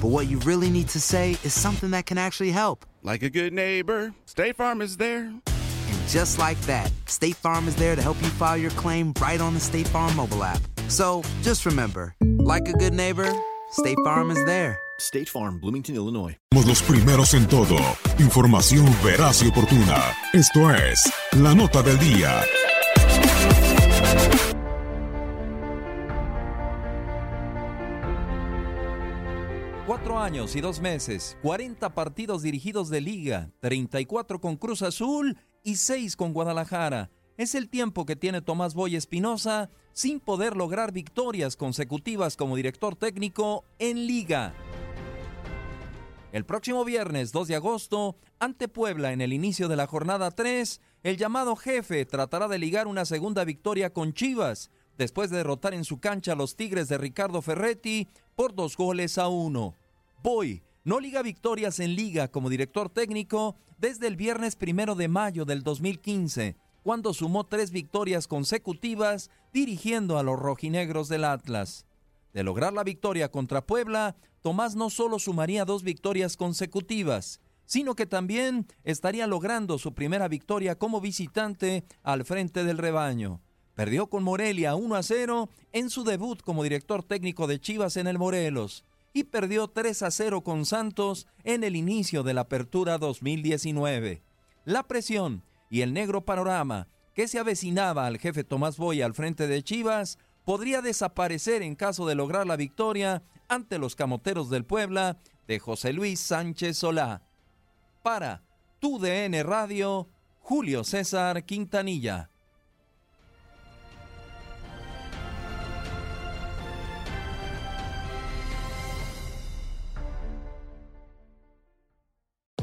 but what you really need to say is something that can actually help. Like a good neighbor, State Farm is there. And just like that, State Farm is there to help you file your claim right on the State Farm mobile app. So just remember, like a good neighbor, State Farm is there. State Farm, Bloomington, Illinois. Somos los primeros en todo. Información veraz y oportuna. Esto es La Nota del Día. Cuatro años y dos meses, 40 partidos dirigidos de liga, 34 con Cruz Azul y 6 con Guadalajara. Es el tiempo que tiene Tomás Boy Espinosa sin poder lograr victorias consecutivas como director técnico en liga. El próximo viernes 2 de agosto, ante Puebla en el inicio de la jornada 3, el llamado jefe tratará de ligar una segunda victoria con Chivas, después de derrotar en su cancha a los Tigres de Ricardo Ferretti por dos goles a uno. Boy no liga victorias en liga como director técnico desde el viernes primero de mayo del 2015, cuando sumó tres victorias consecutivas dirigiendo a los rojinegros del Atlas. De lograr la victoria contra Puebla, Tomás no solo sumaría dos victorias consecutivas, sino que también estaría logrando su primera victoria como visitante al frente del rebaño. Perdió con Morelia 1 a 0 en su debut como director técnico de Chivas en el Morelos y perdió 3 a 0 con Santos en el inicio de la apertura 2019. La presión y el negro panorama que se avecinaba al jefe Tomás Boy al frente de Chivas podría desaparecer en caso de lograr la victoria ante los camoteros del Puebla de José Luis Sánchez Solá. Para tu DN Radio, Julio César Quintanilla.